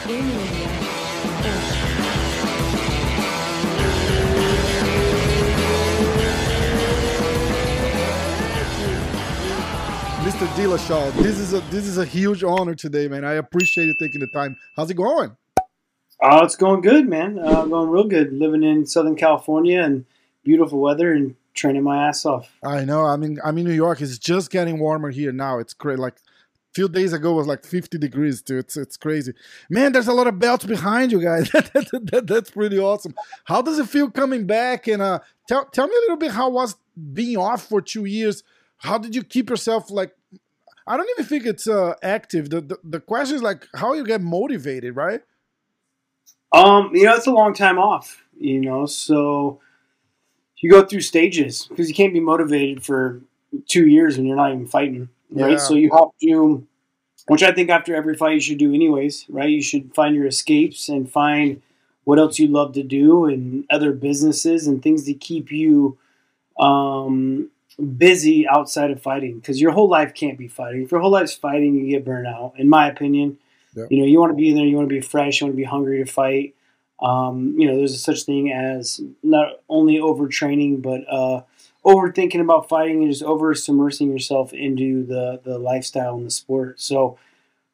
Mr. Dillashaw, this is a this is a huge honor today, man. I appreciate you taking the time. How's it going? Oh, it's going good, man. Uh, going real good. Living in Southern California and beautiful weather and training my ass off. I know. I mean, I'm in New York. It's just getting warmer here now. It's great. Like few days ago was like 50 degrees, dude. It's it's crazy. Man, there's a lot of belts behind you guys. that, that's pretty awesome. How does it feel coming back? And uh, tell tell me a little bit how was being off for two years. How did you keep yourself like? I don't even think it's uh, active. The, the the question is like how you get motivated, right? Um, you know, it's a long time off. You know, so you go through stages because you can't be motivated for two years when you're not even fighting, right? Yeah. So you have to, which I think after every fight you should do anyways, right? You should find your escapes and find what else you love to do and other businesses and things to keep you um, busy outside of fighting because your whole life can't be fighting. If your whole life's fighting, you get burnt out. In my opinion, Yeah. you know, you want to be in there, you want to be fresh, you want to be hungry to fight. Um, you know, there's a such thing as not only overtraining, but uh, overthinking about fighting and just over submersing yourself into the the lifestyle and the sport. So,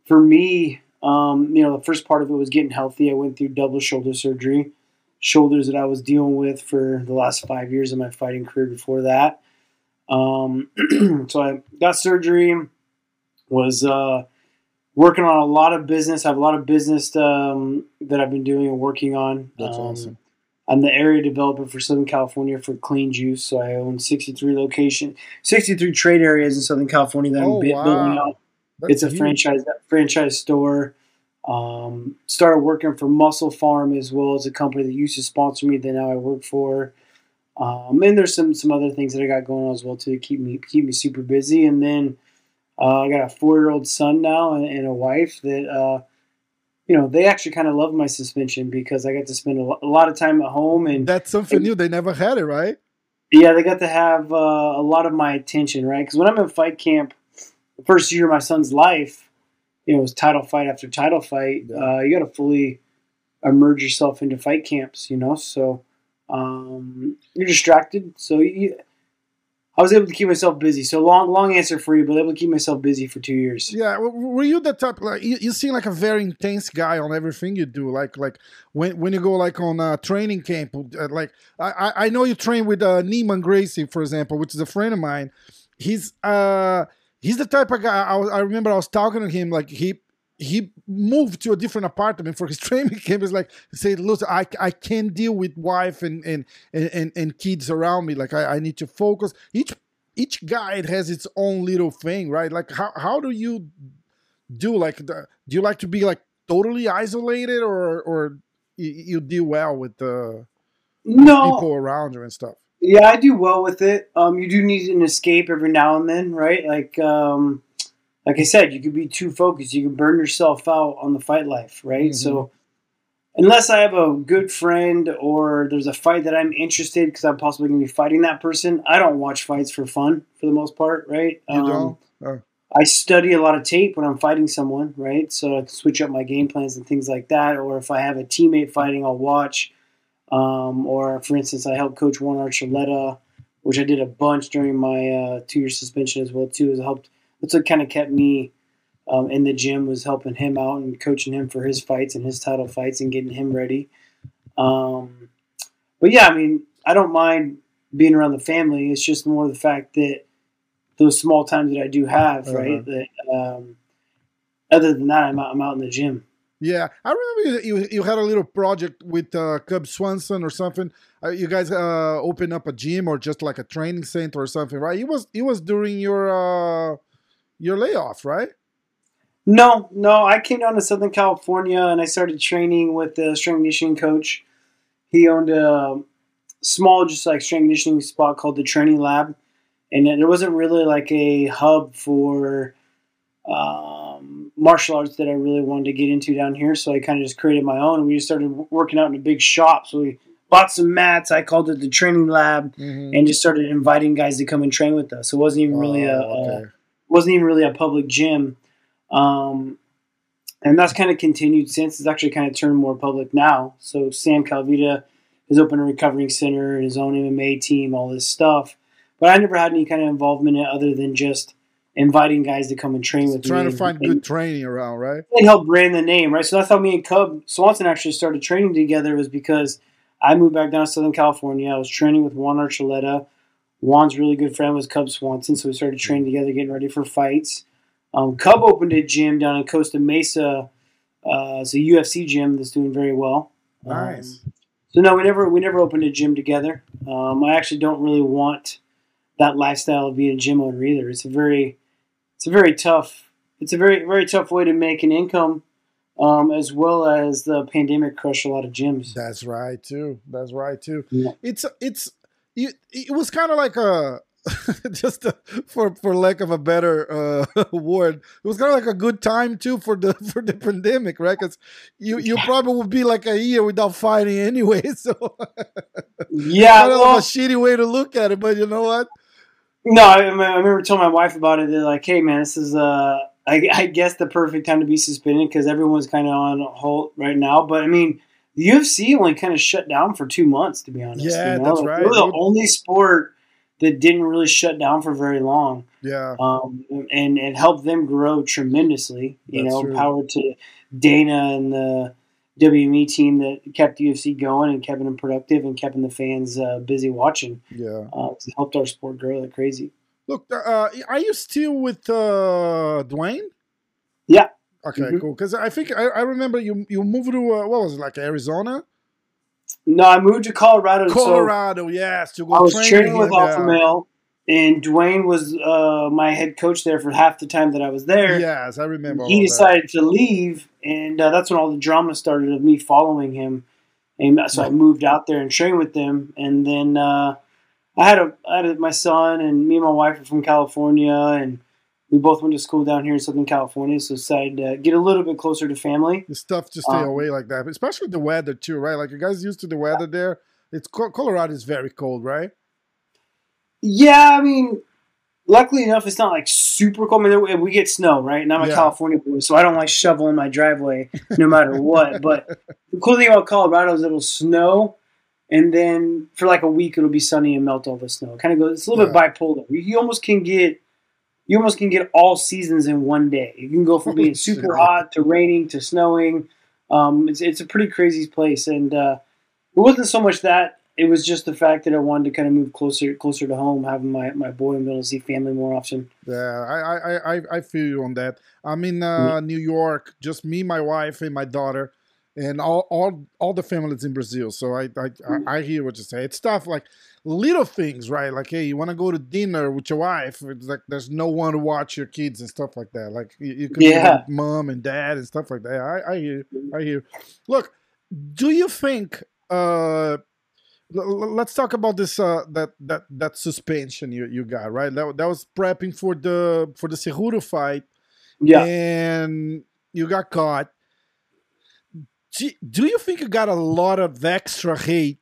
for me, um, you know, the first part of it was getting healthy. I went through double shoulder surgery, shoulders that I was dealing with for the last five years of my fighting career. Before that, um, so I got surgery. Was uh, working on a lot of business. I have a lot of business um, that I've been doing and working on. That's Um, awesome. I'm the area developer for Southern California for Clean Juice. So I own 63 location, 63 trade areas in Southern California that I'm Oh, bu- building out. That's it's a huge. franchise franchise store. Um, started working for MusclePharm as well as a company that used to sponsor me. That now I work for. Um, and there's some some other things that I got going on as well too to keep me keep me super busy. And then uh, I got a four year old son now and, and a wife that uh, you know they actually kind of love my suspension because I got to spend a, lo- a lot of time at home and That's something new. They never had it, right? yeah, they got to have uh, a lot of my attention, right? Because when I'm in fight camp, the first year of my son's life, you know, it was title fight after title fight. Yeah. Uh, you got to fully immerse yourself into fight camps, you know. So um, you're distracted. So you, I was able to keep myself busy. So long, long answer for you, but able to keep myself busy for two years. Yeah, were you the type like you, you seem like a very intense guy on everything you do? Like like when when you go like on uh, training camp, uh, like I I- know you train with uh, Neiman Gracie, for example, which is a friend of mine. He's uh he's the type of guy. I, I remember I was talking to him like he he moved to a different apartment for his training camp. He's like say, look, I I can't deal with wife and and and, and, kids around me. Like I, I need to focus. Each each guide has its own little thing, right? Like how how do you do like the, do you like to be like totally isolated or or you, you deal well with the No, people around you and stuff? Yeah, I do well with it. Um, you do need an escape every now and then, right? Like, um, like I said, you could be too focused. You can burn yourself out on the fight life, right? Mhm. So, unless I have a good friend or there's a fight that I'm interested because I'm possibly going to be fighting that person, I don't watch fights for fun for the most part, right? You Um, don't? Oh. I study a lot of tape when I'm fighting someone, right? So I can switch up my game plans and things like that. Or if I have a teammate fighting, I'll watch. Um, or for instance, I helped coach Juan Archuleta, which I did a bunch during my uh, two-year suspension as well too. It helped. That's what kind of kept me um, in the gym was helping him out and coaching him for his fights and his title fights and getting him ready. Um, but yeah, I mean, I don't mind being around the family. It's just more the fact that those small times that I do have, Uh-huh. right? That um, other than that, I'm out, I'm out in the gym. Yeah, I remember you, you, you had a little project with uh, Cub Swanson or something. Uh, you guys uh, opened up a gym or just like a training center or something, right? It was it was during your uh, your layoff, right? No, no, I came down to Southern California and I started training with the strength conditioning coach. He owned a small, just like strength conditioning spot called the Training Lab, and there wasn't really like a hub for um, martial arts that I really wanted to get into down here. So I kind of just created my own. And we just started working out in a big shop. So we bought some mats. I called it the Training Lab, Mm-hmm. and just started inviting guys to come and train with us. It wasn't even really a, a Oh, okay. Wasn't even really a public gym. Um, and that's kind of continued since. It's actually kind of turned more public now. So Sam Calavitta has opened a recovering center, his own MMA team, all this stuff. But I never had any kind of involvement in it other than just inviting guys to come and train with Trying me. to find and, good training around, right? and help brand the name, right? So that's how me and Cub Swanson actually started training together was because I moved back down to Southern California. I was training with Juan Archuleta. Juan's really good friend was Cub Swanson, so we started training together, getting ready for fights. Um, Cub opened a gym down in Costa Mesa. Uh, it's a UFC gym that's doing very well. Nice. Um, so no, we never we never opened a gym together. Um, I actually don't really want that lifestyle of being a gym owner either. It's a very it's a very tough it's a very very tough way to make an income, um, as well as the pandemic crushed a lot of gyms. That's right too. That's right too. Yeah. It's it's it, it was kind of like a just a, for for lack of a better uh, word, it was kind of like a good time too for the for the pandemic, right? Because you you probably would be like a year without fighting anyway. So Yeah, kind of well, a shitty way to look at it, but you know what? no, I, I remember telling my wife about it. They're like, "Hey, man, this is uh, I, I guess the perfect time to be suspended because everyone's kind of on halt right now." But I mean, the UFC only kind of shut down for two months, to be honest. Yeah, you know? that's right, They were the only sport that didn't really shut down for very long. Yeah, um, and it helped them grow tremendously. You That's know, true. power to Dana and the WME team that kept UFC going and kept them productive and kept the fans uh, busy watching. yeah. Uh, it helped our sport grow like crazy. Look, uh, are you still with uh, Duane? Yeah. Okay, Mhm. cool. Because I think I, I remember you you moved to uh, what was it like Arizona, No, I moved to Colorado. so Colorado. yes, to go I was training training with and, Alpha Male, and Duane was uh, my head coach there for half the time that I was there. Yes, I remember. he that. decided to leave, and uh, that's when all the drama started of me following him. And so I moved out there and trained with them, and then uh, I had a I had my son, and me and my wife are from California, and we both went to school down here in Southern California. So decided to get a little bit closer to family. It's tough to stay Um, away like that, especially the weather too, right? Like you guys used to the weather there. It's Colorado is very cold, right? Yeah, I mean, luckily enough, it's not like super cold. I mean, we get snow, right? And I'm a Yeah. California boy, so I don't like shoveling my driveway no matter what. But the cool thing about Colorado is it'll snow, and then for like a week it'll be sunny and melt all the snow. It kind of goes. It's a little bit bipolar. You almost can get. You almost can get all seasons in one day. You can go from being super hot to raining to snowing. Um, it's, it's a pretty crazy place, and uh, it wasn't so much that it was just the fact that I wanted to kind of move closer closer to home, having my, my boy and be able to see family more often. Yeah, I I, I, I- feel you on that. I'm in uh, New York, just me, my wife, and my daughter, and all all all the families in Brazil. So I I, I, I hear what you say. It's tough, like little things, right? Like, hey, you want to go to dinner with your wife? It's like there's no one to watch your kids and stuff like that. Like you, you could be Yeah. with mom and dad and stuff like that. I, I hear, I hear. Look, do you think? Uh, let's talk about this uh, that that that suspension you, you got right that, that was prepping for the for the Cejudo fight Yeah, and you got caught do, do you think you got a lot of extra hate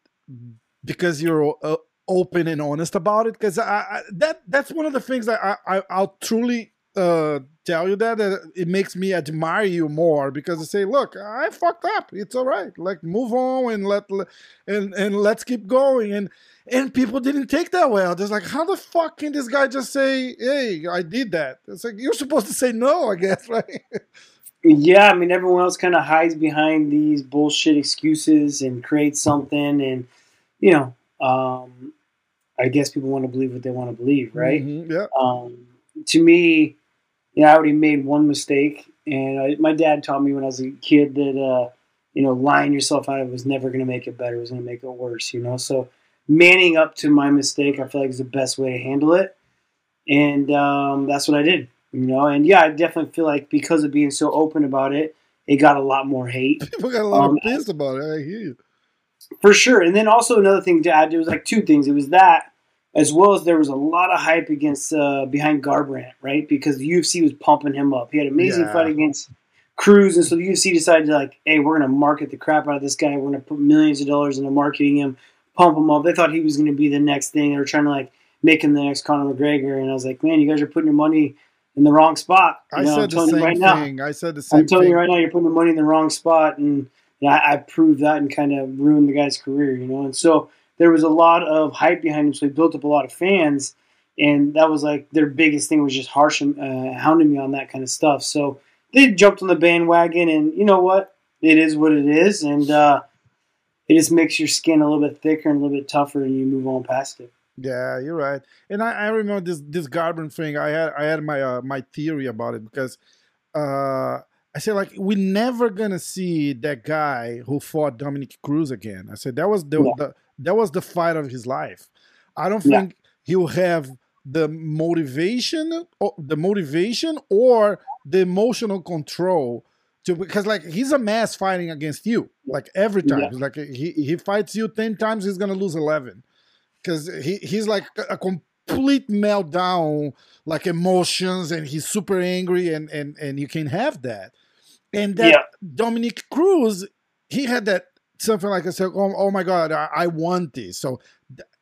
because you're uh, open and honest about it because I, I that that's one of the things that I, I I'll truly uh tell you that, that it makes me admire you more because I say look I fucked up. It's all right. Like move on and let and and let's keep going. And and people didn't take that well. Just like how the fuck can this guy just say hey I did that it's like you're supposed to say no I guess right? Yeah. I mean, everyone else kind of hides behind these bullshit excuses and creates something, and you know, um, I guess people want to believe what they want to believe, right? Mhm, yeah Um, to me, you know, I already made one mistake, and I, my dad taught me when I was a kid that uh, you know, lying yourself out of it was never going to make it better; it was going to make it worse. You know, so manning up to my mistake, I feel like is the best way to handle it, and um, that's what I did. You know, and yeah, I definitely feel like because of being so open about it, it got a lot more hate people got a lot Um, of pissed about it I hear you for sure. And then also another thing to add, there was like two things. It was that, as well as there was a lot of hype against uh, behind Garbrandt, right? Because the UFC was pumping him up. He had an amazing Yeah. fight against Cruz, and so the UFC decided to like, hey, we're going to market the crap out of this guy. We're going to put millions of dollars into marketing him, pump him up. They thought he was going to be the next thing. They were trying to like make him the next Conor McGregor, and I was like, man, you guys are putting your money in the wrong spot. I know, said the same right thing. Now, I said the same. I'm telling thing. you right now, you're putting the money in the wrong spot, and know, I, proved that and kind of ruined the guy's career. You know, and so there was a lot of hype behind him, so he built up a lot of fans, and that was like their biggest thing was just harsh uh, hounding me on that kind of stuff. So they jumped on the bandwagon, and you know what? It is what it is, and uh, it just makes your skin a little bit thicker and a little bit tougher, and you move on past it. Yeah, you're right. And I, I remember this this Garbrandt thing. I had I had my uh, my theory about it because uh, I said like we're never gonna see that guy who fought Dominick Cruz again. I said that was the, yeah. the that was the fight of his life. I don't think yeah. he'll have the motivation or the motivation or the emotional control to because like he's a mass fighting against you like every time yeah. like he, he fights you 10 times he's gonna lose 11 because he, he's like a complete meltdown like emotions and he's super angry and and and you can't have that and that yeah. dominick cruz he had that something like i said oh, oh my god I, I want this so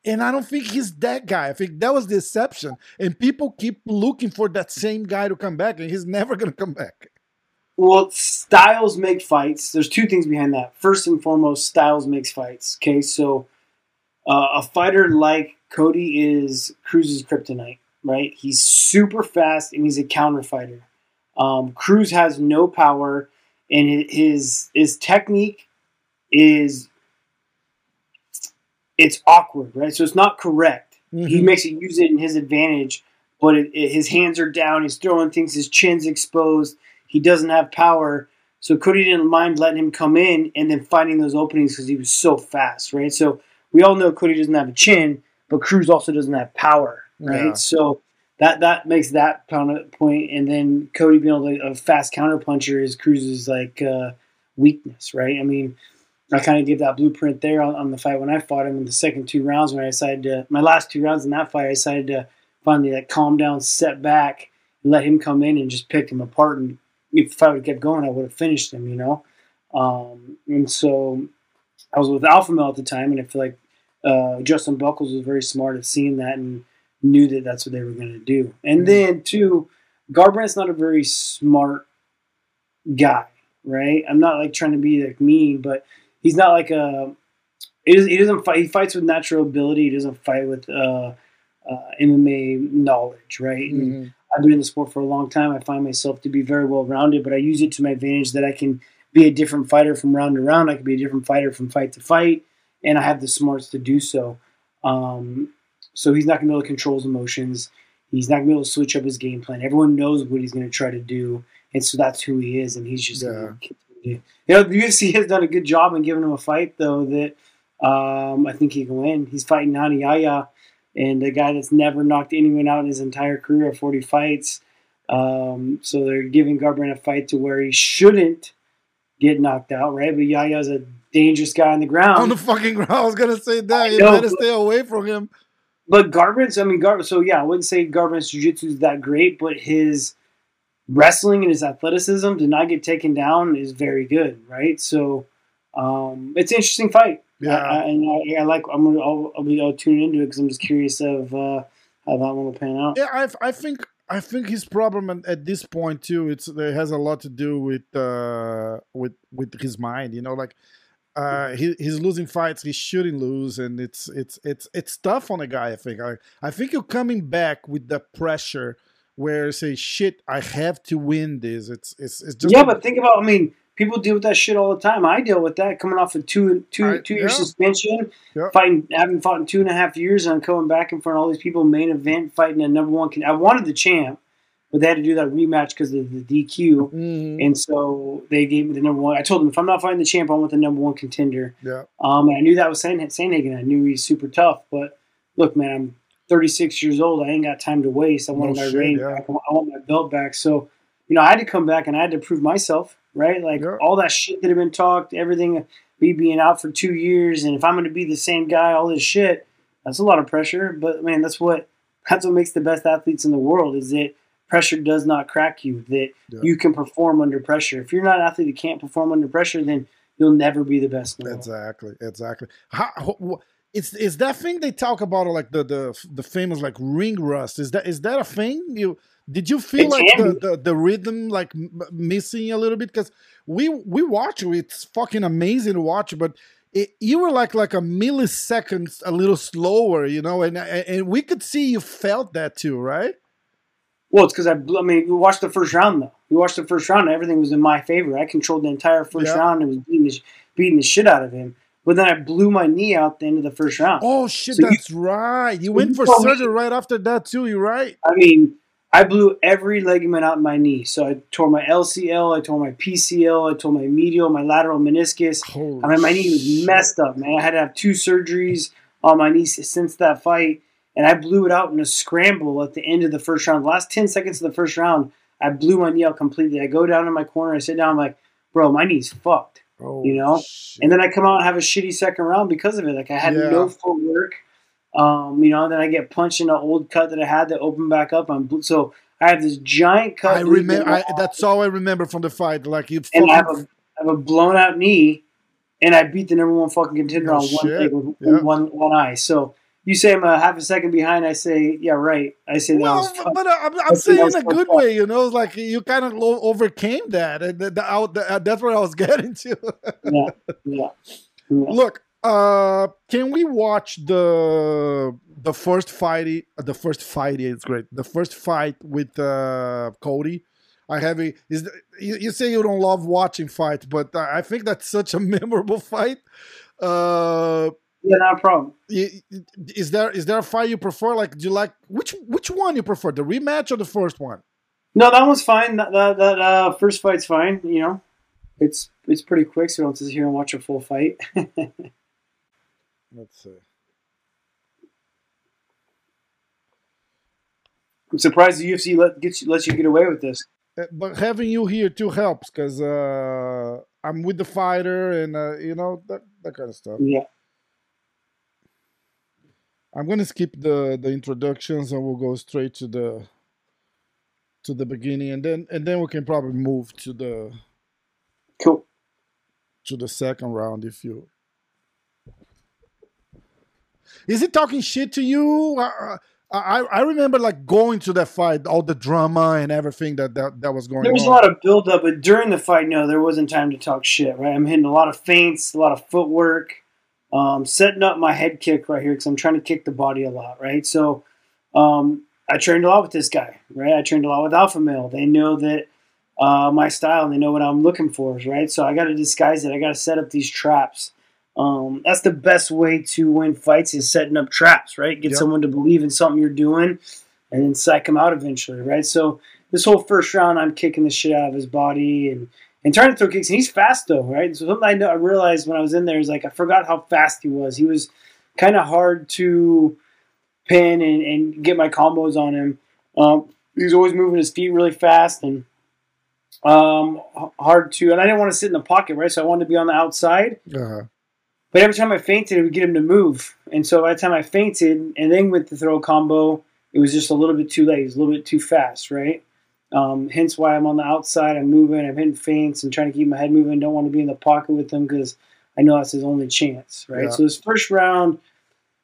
and I don't think he's that guy. I think that was the exception. And people keep looking for that same guy to come back, and he's never going to come back. Well, styles make fights. There's two things behind that. First and foremost, styles makes fights. Okay, so uh, a fighter like Cody is Cruz's kryptonite, right? He's super fast and he's a counter fighter. Um, Cruz has no power, and his his technique is it's awkward, right? So it's not correct. Mm-hmm. He makes it use it in his advantage, but it, it, his hands are down. He's throwing things. His chin's exposed. He doesn't have power. So Cody didn't mind letting him come in and then finding those openings because he was so fast, right? So we all know Cody doesn't have a chin, but Cruz also doesn't have power, right? Yeah. So that that makes that point, and then Cody being able to a fast counter puncher is Cruz's like uh, weakness, right? I mean, I kind of gave that blueprint there on, on, the fight when I fought him in the second two rounds when I decided to my last two rounds in that fight I decided to finally like calm down, step back, and let him come in and just pick him apart. And if I would have kept going, I would have finished him, you know. Um, and so I was with Alpha Male at the time, and I feel like uh, Justin Buchholz was very smart at seeing that and knew that that's what they were going to do. And then two, Garbrandt's not a very smart guy, right? I'm not like trying to be like mean, but he's not like a. He doesn't, he doesn't fight. He fights with natural ability. He doesn't fight with uh, uh, MMA knowledge, right? Mm-hmm. I've been in the sport for a long time. I find myself to be very well rounded, but I use it to my advantage that I can be a different fighter from round to round. I can be a different fighter from fight to fight, and I have the smarts to do so. Um, so he's not going to be able to control his emotions. He's not going to be able to switch up his game plan. Everyone knows what he's going to try to do, and so that's who he is. And he's just yeah. You know, the UFC has done a good job in giving him a fight, though. That um, I think he can win. He's fighting Rani Yahya, and a guy that's never knocked anyone out in his entire career of 40 fights. Um, so they're giving Garbrandt a fight to where he shouldn't get knocked out, right? But Yahya's a dangerous guy on the ground. On the fucking ground. I was gonna say that. You know, better stay away from him. But Garbrandt's, I mean, Gar- so yeah, I wouldn't say Garbrandt's jiu-jitsu is that great, but his wrestling and his athleticism to not get taken down is very good, right? So um, it's an interesting fight. Yeah, I, I, and I, I, like. I'm gonna. I'll, I'll be. I'll tune into it because I'm just curious of uh, how that one will pan out. Yeah, I, I think I think his problem at this point too. It's it has a lot to do with uh, with with his mind. You know, like uh, he, he's losing fights he shouldn't lose, and it's it's it's it's tough on a guy. I think. I I think you're coming back with the pressure where say shit. I have to win this. It's it's it's just yeah. But think about. I mean, people deal with that shit all the time. I deal with that coming off a two two I, two year yeah. suspension, yeah. fighting having fought in two and a half years, and I'm coming back in front of all these people, main event, fighting a number one. Can I wanted the champ, but they had to do that rematch because of the DQ, mm-hmm. and so they gave me the number one. I told them if I'm not fighting the champ, I want the number one contender. Yeah. Um, and I knew that was Sandhagen. I knew he's super tough, but look, man, I'm 36 years old. I ain't got time to waste. I want no my shit, reign yeah. back. I want my belt back. So, you know, I had to come back and I had to prove myself right? Like yeah. all that shit that had been talked, everything, me being out for two years, and if I'm going to be the same guy, all this shit, that's a lot of pressure. But man, that's what that's what makes the best athletes in the world is that pressure does not crack you. That yeah. you can perform under pressure. If you're not an athlete that can't perform under pressure, then you'll never be the best. exactly, exactly. How, it's is that thing they talk about like the the the famous like ring rust is that is that a thing you Did you feel It like the, the, the rhythm like m- missing a little bit? Because we we watch you, it's fucking amazing to watch, but it, you were like like a millisecond a little slower, you know, and and and we could see you felt that too, right? Well, it's because I, blew- I mean, we watched the first round though. We watched the first round, and everything was in my favor. I controlled the entire first Yeah. round and was beating the, beating the shit out of him. But then I blew my knee out the end of the first round. Oh shit, So you- that's right. You went for surgery right after that too. You're right. I mean, I blew every ligament out in my knee. So I tore my LCL, I tore my PCL, I tore my medial, my lateral meniscus. Holy I mean, my knee was messed up, man. I had to have two surgeries on my knee since that fight, and I blew it out in a scramble at the end of the first round. The last 10 seconds of the first round, I blew my knee out completely. I go down in my corner, I sit down, I'm like, bro, my knee's fucked. Oh, you know? shit. And then I come out and have a shitty second round because of it. Like, I had Yeah. no footwork. Um, you know, then I get punched in an old cut that I had that opened back up. I'm ble- so I have this giant cut. I remember. in my I, that's all I remember from the fight. Like you and I have a, I have a blown out knee, and I beat the number one fucking contender No on one leg with Yeah. one one eye. So you say I'm a half a second behind. I say, yeah, right. I say that Well, but uh, I'm, I'm saying in a good so way, you know. It's like you kind of overcame that, and that, that, I- that- that's what I was getting to. yeah, yeah, yeah. Look, uh, can we watch the the first fight? The first fight is great. The first fight with uh, Cody. I have a is you, you say you don't love watching fights, but I I think that's such a memorable fight. Uh, Yeah, not a problem. is there is there a fight you prefer? Like, do you like which which one you prefer, the rematch or the first one? No, that one's fine. That that, that uh, first fight's fine. You know, it's it's pretty quick, so you don't have to sit here and watch a full fight. Let's see. I'm surprised the UFC let gets you, lets you get away with this. Uh, But having you here too helps because uh, I'm with the fighter and uh, you know that that kind of stuff. Yeah, I'm gonna skip the the introductions and we'll go straight to the to the beginning and then and then we can probably move to the cool. to the second round if you. Is he talking shit to you? Uh, I I remember like going to that fight, all the drama and everything that that, that was going There was on. a lot of build up, but during the fight, no, there wasn't time to talk shit. Right, I'm hitting a lot of feints, a lot of footwork, um, setting up my head kick right here because I'm trying to kick the body a lot. Right, so um, I trained a lot with this guy. Right, I trained a lot with Alpha Male. They know that uh, my style, and they know what I'm looking for. Right, so I got to disguise it. I got to set up these traps. Um, that's the best way to win fights is setting up traps. Right, get Yep. someone to believe in something you're doing, and then psych them out eventually. Right, so this whole first round, I'm kicking the shit out of his body and, and trying to throw kicks. And he's fast though, right? So something I, know, I realized when I was in there is like I forgot how fast he was. He was kind of hard to pin and, and get my combos on him. Um, he was always moving his feet really fast and um, hard to. And I didn't want to sit in the pocket, right? So I wanted to be on the outside. Uh-huh. But every time I fainted, it would get him to move. And so by the time I fainted and then went to throw a combo, it was just a little bit too late. It was a little bit too fast, right? Um, hence why I'm on the outside. I'm moving. I'm hitting feints and trying to keep my head moving. Don't want to be in the pocket with him because I know that's his only chance, right? Yeah. So this first round,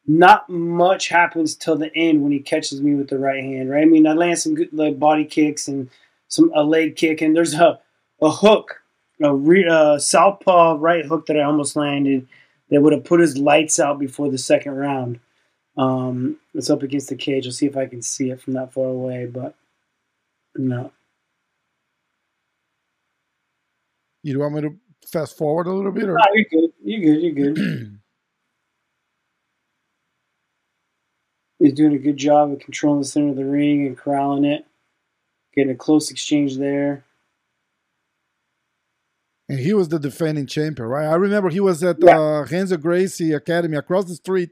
not much happens till the end when he catches me with the right hand, right? I mean, I land some good like, body kicks and some a leg kick, and there's a a hook, a re, uh, southpaw right hook that I almost landed that would have put his lights out before the second round. Um, it's up against the cage. I'll see if I can see it from that far away, but no. You want me to fast forward a little bit, or Ah, you're good. You're good. You're good. He's doing a good job of controlling the center of the ring and corralling it, getting a close exchange there. and he was the defending champion, right? I remember he was at Yeah. uh, Renzo Gracie Academy across the street,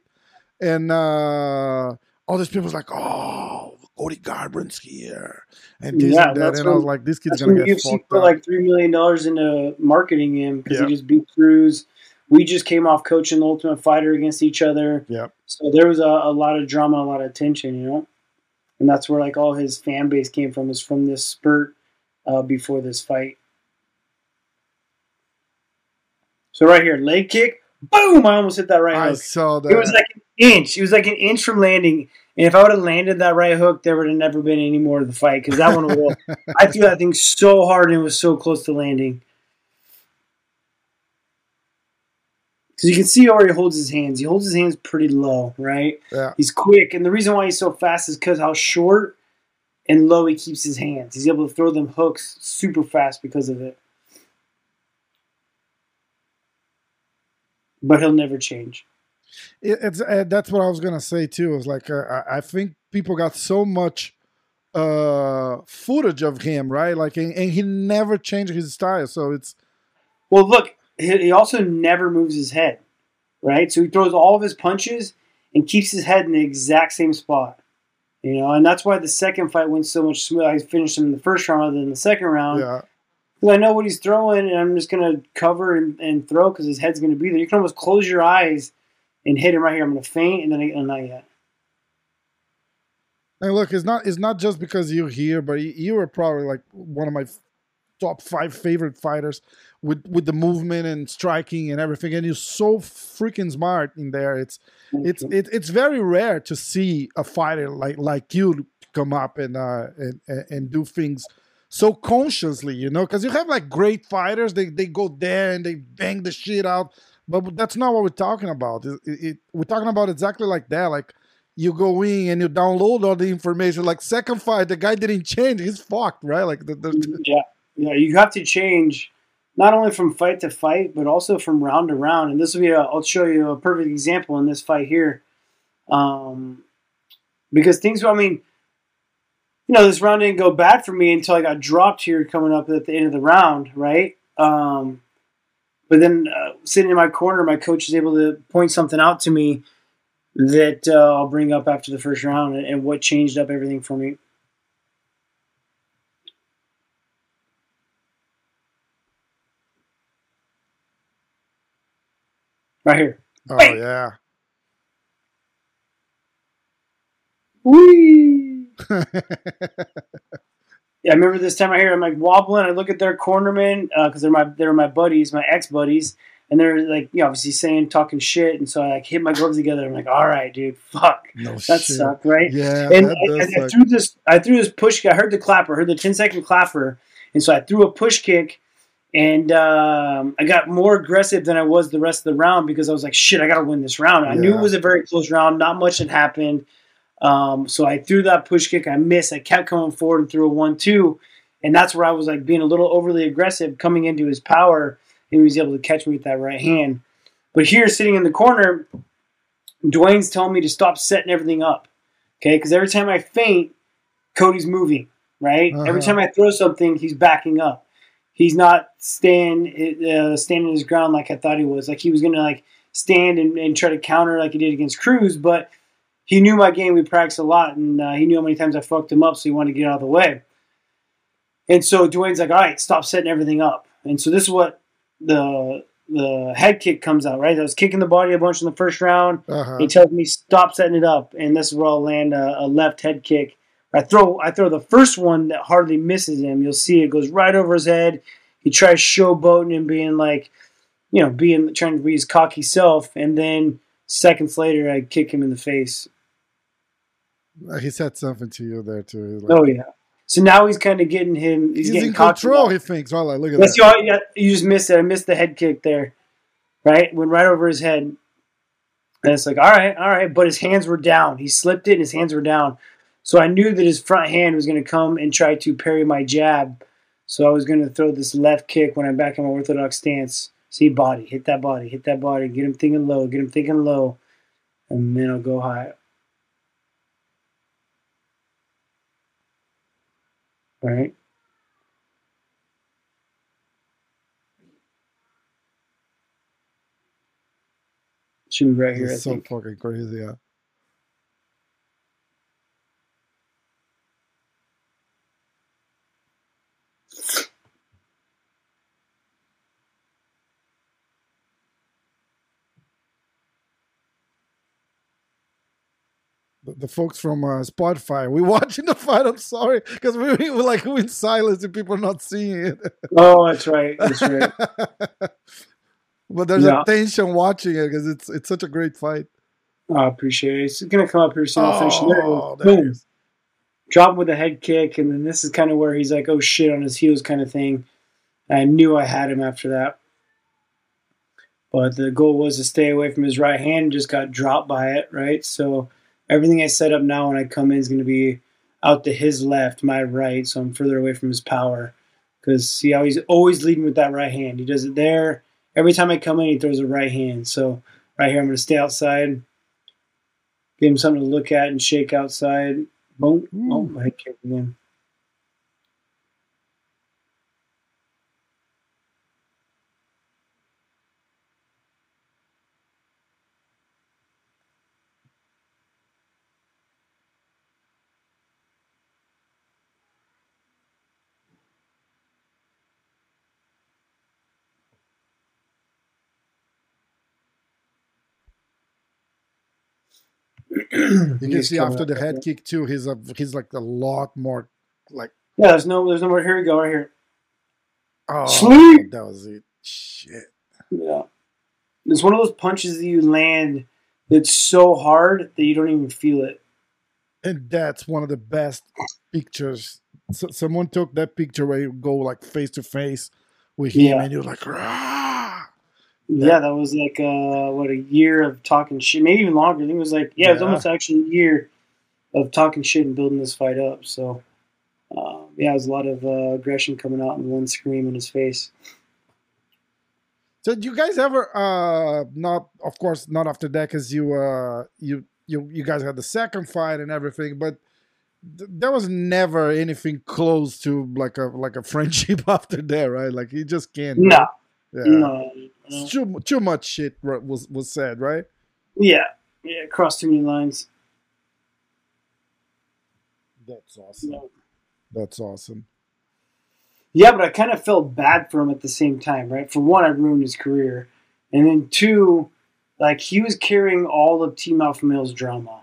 and uh, all these people was like, "Oh, Cody Garbrandt's here," and this Yeah, and that, and I was like, "This kid's gonna get UFC fucked put up." like three million dollars into marketing him because Yeah. he just beat Cruz. We just came off coaching the Ultimate Fighter against each other. Yep. So there was a, a lot of drama, a lot of tension, you know, and that's where like all his fan base came from is from this spurt uh, before this fight. So right here, leg kick, boom! I almost hit that right I hook. saw that. It was like an inch. It was like an inch from landing, And if I would have landed that right hook, there would have never been any more of the fight because that one was. I threw that thing so hard and it was so close to landing. Because you can see where he holds his hands. He holds his hands pretty low, right? Yeah. He's quick, and the reason why he's so fast is because how short and low he keeps his hands. He's able to throw them hooks super fast because of it. But he'll never change. It, it's uh, that's what I was gonna say too. Is like uh, I, think people got so much uh footage of him, right? Like, and, and he never changed his style. So it's Well, look, he he also never moves his head, right? So he throws all of his punches and keeps his head in the exact same spot. You know, and that's why the second fight went so much smoother. I finished him in the first round rather than the second round. yeah. Because I know what he's throwing, and I'm just gonna cover and, and throw because his head's gonna be there. You can almost close your eyes and hit him right here. I'm gonna faint, and then I, oh, not yet. And look, it's not it's not just because you're here, but you, were probably like one of my top five favorite fighters with with the movement and striking and everything. And you're so freaking smart in there. It's it's it, it's very rare to see a fighter like like you come up and uh and and, and do things so consciously, you know, because you have like great fighters. They they go there and they bang the shit out. But that's not what we're talking about. It, it, we're talking about exactly like that. Like you go in and you download all the information. Like second fight, the guy didn't change. He's fucked, right? Like the, the, Yeah, yeah. You have to change not only from fight to fight, but also from round to round. And this will be. I'll show you a perfect example in this fight here, um, because things. I mean, you know, this round didn't go bad for me until I got dropped here coming up at the end of the round, right? Um, but then uh, sitting in my corner, my coach is able to point something out to me that uh, I'll bring up after the first round and, and what changed up everything for me. Right here. oh Wait. yeah. Whee! Yeah, I remember this time I here. I'm like wobbling. I look at their cornermen because they're my they're my buddies, my ex buddies, and they're like, you know, obviously saying talking shit. And so I like hit my gloves together. I'm like, all right, dude, fuck, no that shit. sucked, right? Yeah, and that I, I threw this. I threw this push. I heard the clapper. I heard the 10 second clapper, and so I threw a push kick, and um, I got more aggressive than I was the rest of the round because I was like, shit, I got to win this round. I knew it was a very close round. Not much had happened. Um, so I threw that push kick. I missed. I kept coming forward and threw a one two, and that's where I was like being a little overly aggressive, coming into his power, and he was able to catch me with that right hand. But here, sitting in the corner, Duane's telling me to stop setting everything up. Okay, because every time I faint, Cody's moving. Right. Every Uh-huh. time I throw something, he's backing up. He's not stand uh, standing his ground like I thought he was. Like he was gonna like stand and, and try to counter like he did against Cruz, but he knew my game. We practiced a lot, and uh, he knew how many times I fucked him up, so he wanted to get out of the way. And so Duane's like, "All right, stop setting everything up." And so this is what the the head kick comes out. Right, I was kicking the body a bunch in the first round. Uh-huh. He tells me stop setting it up, and this is where I'll land a, a left head kick. I throw I throw the first one that hardly misses him. You'll see it goes right over his head. He tries showboating and being like, you know, being trying to be his cocky self, and then seconds later I kick him in the face. He said something to you there too. Like, Oh yeah. So now he's kind of getting him. He's, he's, getting in control. He thinks. Well, like, look at Let's that. oh, yeah, you just missed it. I missed the head kick there. Right? Went right over his head. And it's like, all right, all right. But his hands were down. He slipped it and his hands were down. So I knew that his front hand was going to come and try to parry my jab. So I was going to throw this left kick when I'm back in my orthodox stance. See body, hit that body, hit that body, get him thinking low, get him thinking low, and then I'll go high. Right. Should be right here, I It's so think. fucking crazy. Yeah. The, folks from uh, Spotify, We're watching the fight. I'm sorry because we, we were like we're in silence and people are not seeing it. Oh, that's right. That's right. but there's Yeah. a tension watching it because it's it's such a great fight. I appreciate it. It's gonna come up here soon. Finish. Oh, it Boom. Drop him with a head kick, and then this is kind of where he's like, "Oh shit!" on his heels, kind of thing. I knew I had him after that, but the goal was to stay away from his right hand. Just got dropped by it, right? So everything I set up now when I come in is going to be out to his left, my right, so I'm further away from his power. Because see how he's always leading with that right hand. He does it there. Every time I come in, he throws a right hand. So right here, I'm going to stay outside, give him something to look at and shake outside. Boom. Oh, my head kick again. You can see after the head there. kick too. He's a he's like a lot more like Yeah, there's no, there's no more. Here we go, right here. oh Sleep. that was it. Shit. Yeah. It's one of those punches that you land that's so hard that you don't even feel it. And that's one of the best pictures. So, someone took that picture where you go like face to face with him, Yeah. and you're like, Rah! Yeah, that was like uh, what a year of talking shit, maybe even longer. I think it was like yeah, it was almost actually a year of talking shit and building this fight up. So uh, yeah, it was a lot of uh, aggression coming out in one scream in his face. So do you guys ever uh not of course not after that because you uh you you you guys had the second fight and everything, but th- there was never anything close to like a like a friendship after that, right? Like you just can't. No, Yeah. no, too too much shit was was said, right? yeah, yeah, crossed too many lines. That's awesome. That's awesome. Yeah, but I kind of felt bad for him at the same time, right? For one, I ruined his career, and then two, like he was carrying all of Team Alpha Male's drama,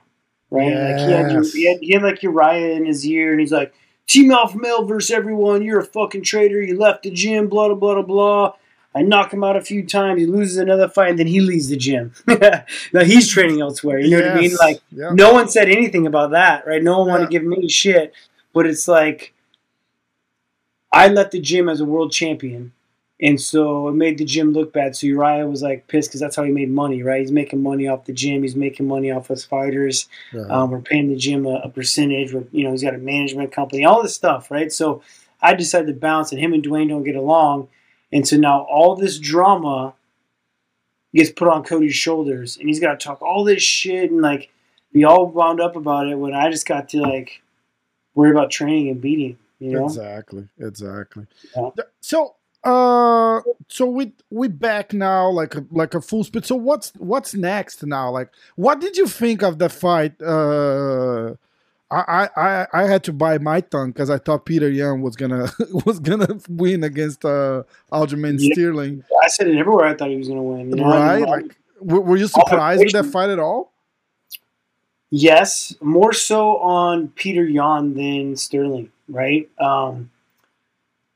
right? Like he had, Yes. he had he had like Uriah in his ear, and he's like, "Team Alpha Male versus everyone. You're a fucking traitor. You left the gym. Blah blah blah blah." I knock him out a few times. He loses another fight, and then he leaves the gym. now he's training elsewhere. You know what I mean? Like yeah. no one said anything about that, right? No one wanted Yeah. to give me shit, but it's like I left the gym as a world champion, and so it made the gym look bad. So Uriah was like pissed because that's how he made money, right? He's making money off the gym. He's making money off us fighters. Yeah. Um, we're paying the gym a, a percentage. We're, you know, he's got a management company, all this stuff, right? So I decided to bounce, and him and Duane don't get along, and so now all this drama gets put on Cody's shoulders, and he's got to talk all this shit and like be all wound up about it. When I just got to like worry about training and beating, you know? Exactly. Exactly. Yeah. So uh so we we back now like a like a full speed. So what's what's next now? Like what did you think of the fight? Uh I, I, I- had to buy my tongue because I thought Peter Yan was gonna was gonna win against uh Aljamain Yeah. Sterling, I said it everywhere. I thought he was going to win. You know? right? Like, were, were you surprised with that fight at all? Yes, more so on Peter Yan than Sterling, right? Um,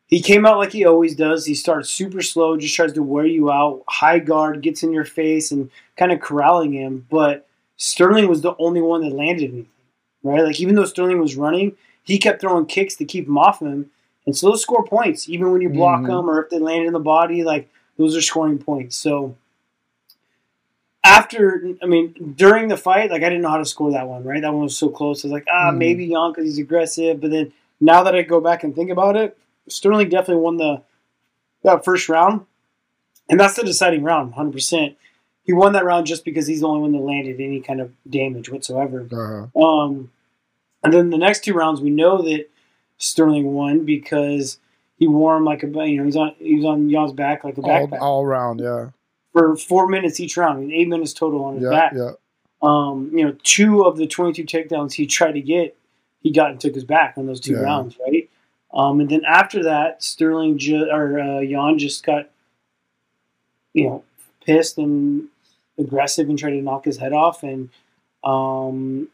he came out like he always does. He starts super slow, just tries to wear you out, high guard, gets in your face, and kind of corralling him. But Sterling was the only one that landed anything, right? Like even though Sterling was running, he kept throwing kicks to keep him off him, and so those score points. Even when you block Mhm. them or if they land in the body, like those are scoring points. So after, I mean, during the fight, like I didn't know how to score that one. Right, that one was so close. I was like, ah, Mhm. maybe Yan because he's aggressive. But then now that I go back and think about it, Sterling definitely won the that first round, and that's the deciding round, hundred percent. He won that round just because he's the only one that landed any kind of damage whatsoever. Uh, Um, and then the next two rounds, we know that Sterling won because he wore him like a you know he's on he was on Yan's back like a all, backpack all round, yeah, for four minutes each round, I mean, eight minutes total on his yeah, back. yeah. Um, you know, two of the twenty-two takedowns he tried to get, he got and took his back on those two Yeah. rounds, right? Um, and then after that, Sterling ju- or uh, Jan just got you know pissed and aggressive and tried to knock his head off, and um,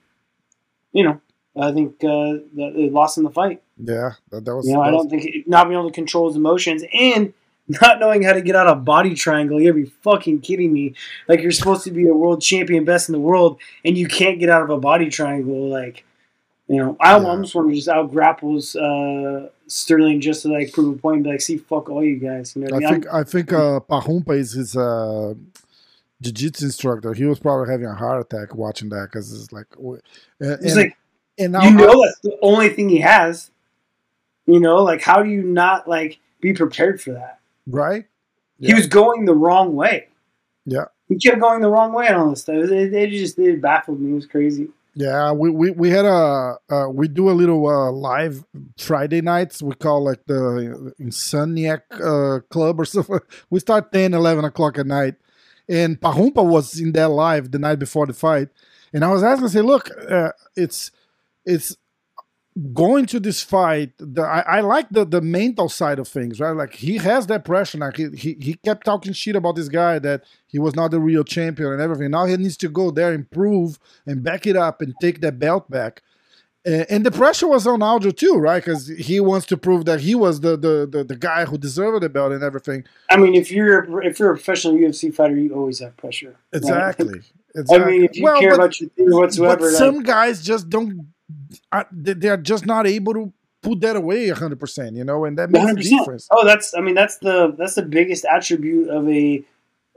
you know, I think uh, they lost in the fight. Yeah, that, that was. You know, I don't think not being able to control his emotions, and not knowing how to get out of body triangle. You're be fucking kidding me. Like you're supposed to be a world champion, best in the world, and you can't get out of a body triangle. Like, you know, I Yeah. almost want to just out grapples uh, Sterling just to like prove a point and be like, see, fuck all you guys. You know I I mean? think I think uh, Pahumpa is his uh, jiu-jitsu instructor. He was probably having a heart attack watching that because it's like, w- and, It's and, like and now you know that's the only thing he has. You know, like how do you not like be prepared for that? right? He was going the wrong way. Yeah. He kept going the wrong way and all this stuff. It, it just it baffled me. It was crazy. Yeah, we, we, we had a uh, we do a little uh, live Friday nights. We call like the Insomniac uh, Club or something. We start 10, 11 o'clock at night, and Pahumpa was in that live the night before the fight, and I was asking, I say, look, uh, it's it's going to this fight. The, I, I like the the mental side of things, right? Like he has that pressure. Like he, he he kept talking shit about this guy that he was not the real champion and everything. Now he needs to go there, improve, and back it up and take that belt back. And, and the pressure was on Aljo too, right? Because he wants to prove that he was the, the the the guy who deserved the belt and everything. I mean, if you're if you're a professional UFC fighter, you always have pressure. right? Exactly. I mean, if you Well, care but- about your thing whatsoever, but like, some guys just don't. Uh, they- they're just not able to put that away hundred percent. You know, and that makes a 100%. difference. Oh, that's I mean that's the that's the biggest attribute of a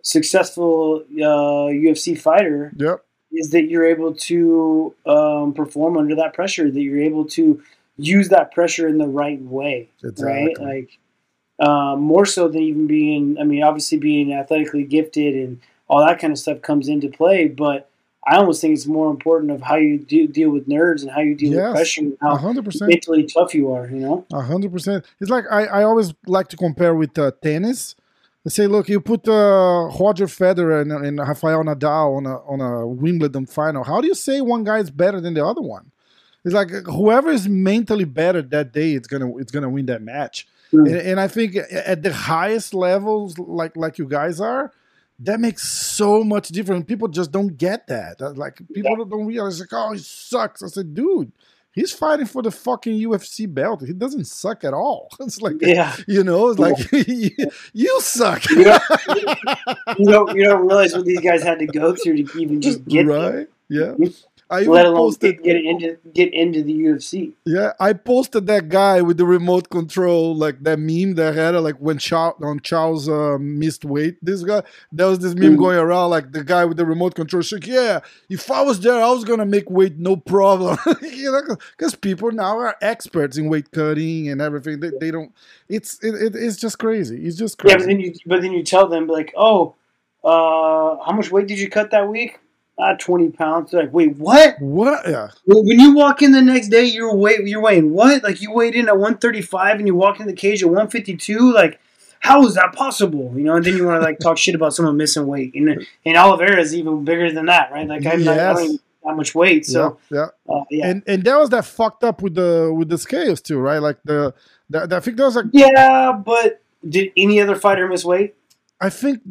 successful uh, UFC fighter Yep. is that you're able to um, perform under that pressure. That you're able to use that pressure in the right way, Exactly. right? Like um, more so than even being. I mean, obviously being athletically gifted and all that kind of stuff comes into play, but. I almost think it's more important of how you do, deal with nerves and how you deal Yes. with pressure and how hundred percent. mentally tough you are. You know, A hundred percent. It's like I, I always like to compare with uh, tennis. I say, look, you put uh, Roger Federer and, and Rafael Nadal on a on a Wimbledon final. How do you say one guy is better than the other one? It's like whoever is mentally better that day, it's gonna it's gonna win that match. Mm. And, and I think at the highest levels, like like you guys are, that makes so much difference. People just don't get that. Like people don't realize, like, oh, he sucks. I said, dude, he's fighting for the fucking UFC belt. He doesn't suck at all. It's like, yeah. you know, it's like you suck, You don't, you don't you don't realize what these guys had to go through to even just get right? Yeah. I even let alone posted, get, into get into the UFC. yeah, I posted that guy with the remote control, like that meme that had uh, like when Charles on Charles uh, missed weight. This guy, there was this meme Mhm. going around, like the guy with the remote control. Like, yeah, if I was there, I was gonna make weight, no problem. you know, because people now are experts in weight cutting and everything. They, they don't. It's it, it, it's just crazy. It's just crazy. Yeah, but then you but then you tell them like, oh, uh, how much weight did you cut that week? Ah, twenty pounds. They're like, wait, what? what? Yeah. Well, When you walk in the next day, you're weight you're weighing what? Like you weighed in at one thirty five and you walk in the cage at one fifty two. Like, how is that possible? You know, and then you want to like talk shit about someone missing weight. And and Oliveira is even bigger than that, right? Like I'm not Yes. knowing that much weight. So yeah, yeah. uh, yeah. And and that was that fucked up with the with the scales too, right? Like the, the, the I think that was like Yeah, but did any other fighter miss weight? I think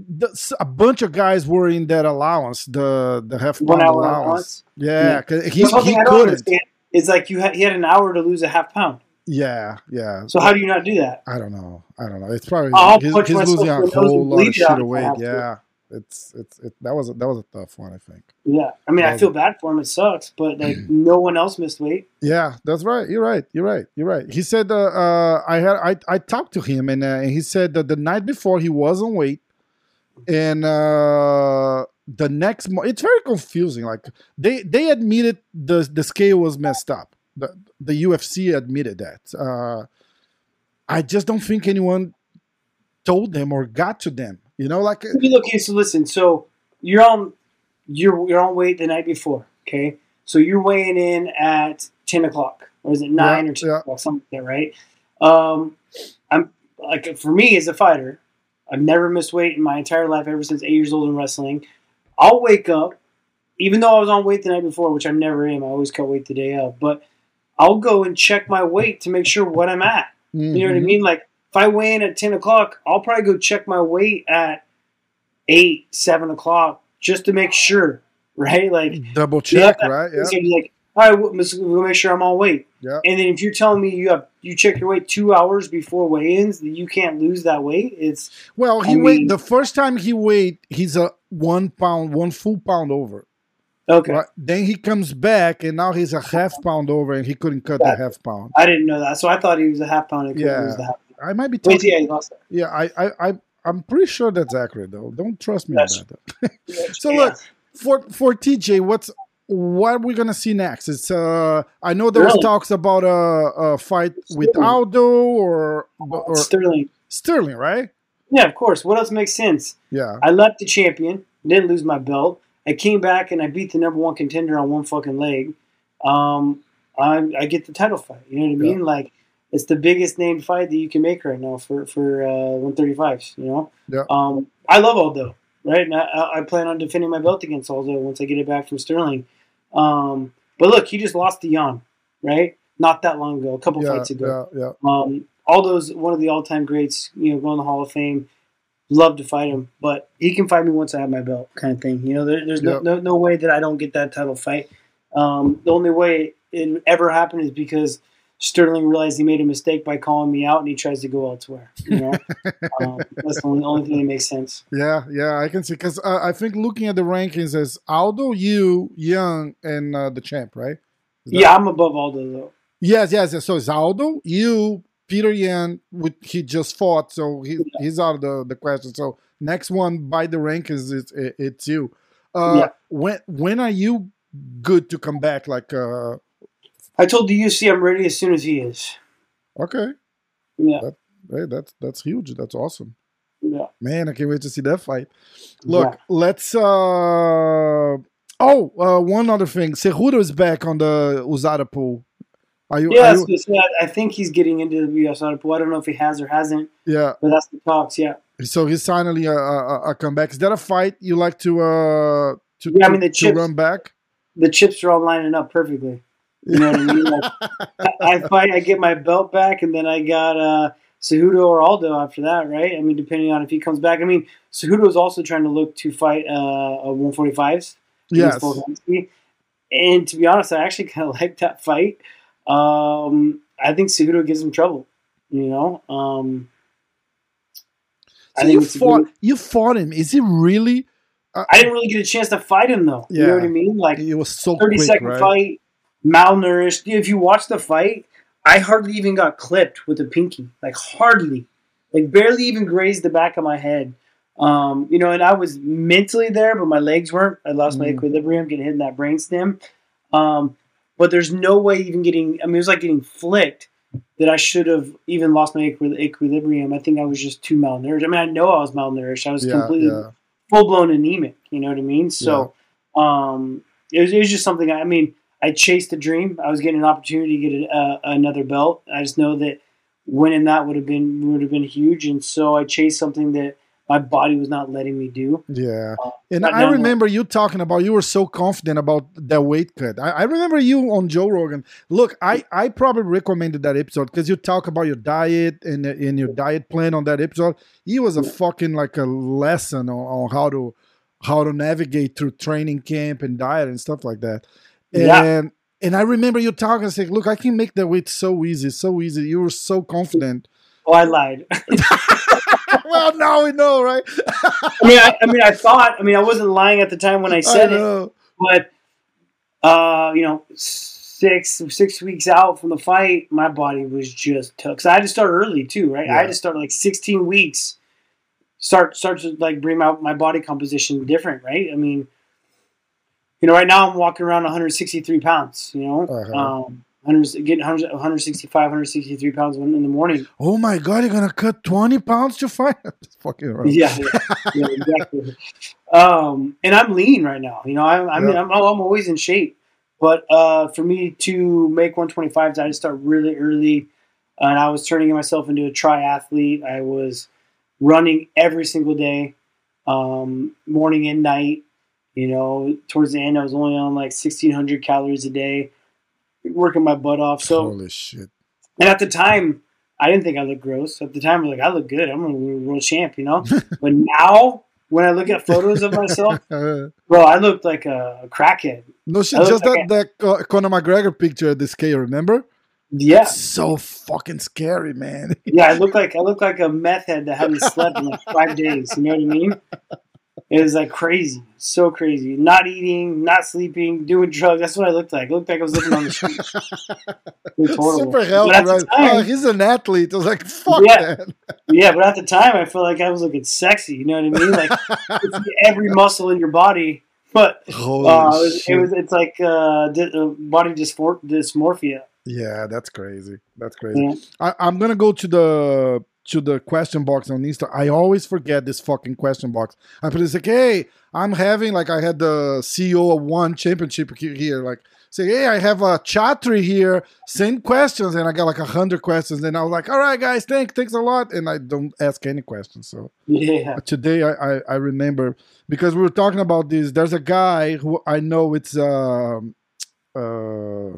a bunch of guys were in that allowance, the the half pound allowance. allowance? Yeah, 'cause he The one he don't couldn't. is like you had he had an hour to lose a half pound. Yeah, yeah. So how do you not do that? I don't know. I don't know. It's probably I'll he's myself losing a whole lot of it shit out if I away. to. Yeah, it's it's it, that was a, that was a tough one. I think. Yeah, I mean I Well- feel bad for him. It sucks, but like no one else missed weight. Yeah, that's right. You're right. You're right. You're right. He said uh, uh, I had I, I talked to him and, uh, and he said that the night before he was on weight, and uh, the next mo- it's very confusing. Like they they admitted the the scale was messed up. The the UFC admitted that. Uh, I just don't think anyone told them or got to them. You know, like Okay, okay, so listen. So you're on you're you're on weight the night before. Okay, so you're weighing in at ten o'clock, or is it nine Yeah, or ten yeah. o'clock, something like that, right? Um, I'm like for me as a fighter, I've never missed weight in my entire life ever since eight years old in wrestling. I'll wake up, even though I was on weight the night before, which I never am. I always cut weight the day of, but I'll go and check my weight to make sure what I'm at. You know what I Mhm. mean? Like if I weigh in at ten o'clock, I'll probably go check my weight at eight, seven o'clock just to make sure, right? Like double check, that right? Yeah. like all right, we'll, we'll make sure I'm on weight. Yeah. And then if you're telling me you have you check your weight two hours before weigh-ins, that you can't lose that weight, it's Well, he I weighed mean- the first time he weighed, he's a one pound, one full pound over. okay. Right? Then he comes back, and now he's a half pound over, and he couldn't cut Yeah. the half pound. I didn't know that, so I thought he was a half pound. Yeah. Lose the half. I might be talking. yeah, he lost it. Yeah, I, I, I, I'm pretty sure that's accurate though. Don't trust me That's- on that. So Yeah. look for for TJ, what's what are we gonna see next? It's uh, I know there was talks about a, a fight with Aldo or or Sterling. Sterling, right? Yeah, of course. What else makes sense? Yeah, I left the champion, didn't lose my belt. I came back and I beat the number one contender on one fucking leg. Um, I, I get the title fight. You know what I Yeah. mean? Like it's the biggest named fight that you can make right now for for uh, 135s. You know. Yeah. Um, I love Aldo, right? And I, I plan on defending my belt against Aldo once I get it back from Sterling. Um, but look, he just lost to Yan, right? Not that long ago, a couple yeah, fights ago. yeah, yeah. Um, Aldo's one of the all-time greats. You know, going to the Hall of Fame. Love to fight him, but he can fight me once I have my belt, kind of thing. You know, there, there's no, no no way that I don't get that title fight. Um, the only way it ever happen is because Sterling realized he made a mistake by calling me out, and he tries to go elsewhere. You know, um, that's the only, only thing that makes sense. Yeah, yeah, I can see because uh, I think looking at the rankings as Aldo, you, Yan, and uh, the champ, right? Yeah, I'm above Aldo though. Yes, yes. yes. So it's Aldo, you, Peter Yan, with he just fought, so he, he's out of the, the question. So next one by the rankings is it, it's you. Uh, Yeah. When when are you good to come back? Like, uh, I told the UFC I'm ready as soon as he is. okay, Yeah, hey, that's that's huge. That's awesome, yeah. man. I can't wait to see that fight. Look, Yeah. let's. uh Oh, uh, one other thing. Cejudo is back on the USADA pool. Are you? Yeah, are you so I- I think he's getting into the USADA Pool. I don't know if he has or hasn't, yeah. but that's the talks. Yeah. So he's finally a, a, a comeback. Is that a fight you like to uh to, Yeah, I mean, the to chips- run back? the chips are all lining up perfectly. You know what I mean? Like, I I fight, I get my belt back, and then I got uh, Cejudo or Aldo after that, right? I mean, depending on if he comes back. I mean, Cejudo is also trying to look to fight uh, a 145s. Yes. And to be honest, I actually kind of like that fight. Um, I think Cejudo gives him trouble. You know, um, I So think you fought good- you fought him. Is he really? Uh, I didn't really get a chance to fight him though. Yeah. You know what I mean? Like It was so thirty quick, second right? fight, malnourished. If you watch the fight, I hardly even got clipped with a pinky. Like hardly, like barely even grazed the back of my head. Um, you know, and I was mentally there, but my legs weren't. I lost my Mhm. equilibrium, getting hit in that brainstem. Um, but there's no way even getting. I mean, it was like getting flicked that I should have even lost my equi- equilibrium. I think I was just too malnourished. I mean, I know I was malnourished. I was Yeah, completely yeah. full blown anemic. You know what I mean? So, um, it was, it was just something. I mean, I chased the dream. I was getting an opportunity to get a, uh, another belt. I just know that winning that would have been would have been huge, and so I chased something that my body was not letting me do. Yeah, Uh, and I remember you talking about you were so confident about that weight cut. I, I remember you on Joe Rogan. Look, I, I probably recommended that episode because you talk about your diet and in your diet plan on that episode. It was a fucking like a lesson on, on how to how to navigate through training camp and diet and stuff like that. And Yeah. and I remember you talking saying, "Look, I can make that weight so easy, so easy." You were so confident. Oh, I lied. well, now we know, right? I mean, I, I mean, I thought. I mean, I wasn't lying at the time when I said it. but uh, you know, six six weeks out from the fight, my body was just took. So I had to start early too, right? I had to start like sixteen weeks. Start start to like bring out my body composition different, right? I mean, you know, right now I'm walking around 163 pounds. You know, Uh-huh. um, 100, getting 100, 165, 163 pounds in the morning. Oh my god, you're gonna cut 20 pounds to fight? Just fucking around. Yeah, yeah, yeah, exactly. Um, and I'm lean right now. You know, I, I mean, Yeah. I'm, I'm always in shape. But uh, for me to make 125s, I had to start really early. And I was turning myself into a triathlete. I was running every single day, um, morning and night. You know, towards the end, I was only on like 1,600 calories a day, working my butt off. So, Holy shit. and at the time, I didn't think I looked gross. At the time, I was like, I look good. I'm a world champ, you know. but now, when I look at photos of myself, Uh, bro, I looked like a crackhead. no shit, just like that that uh, Conor McGregor picture at the scale. Remember? Yeah, So fucking scary, man. yeah. I look like I look like a meth head that hadn't slept in like five days. You know what I mean? It was like crazy, so crazy. Not eating, not sleeping, doing drugs. That's what I looked like. I looked like I was living on the street. It was horrible. Super healthy, But at the right? time- oh, he's an athlete. I was like, fuck Yeah. that. Yeah, but at the time, I felt like I was looking sexy. You know what I mean? Like every muscle in your body, but uh, it, was, it was. It's like uh, uh, body dysmorphia. Yeah, that's crazy. That's crazy. Yeah. I, I'm gonna go to the to the question box on Insta. I always forget this fucking question box. I put it's like, hey, I'm having like I had the CEO of one championship here, like say, hey, I have a chattery here, send questions, and I got like a hundred questions, and I was like, all right, guys, thanks, thanks a lot, and I don't ask any questions. So Yeah, today I, I, I remember because we were talking about this. There's a guy who I know it's um uh,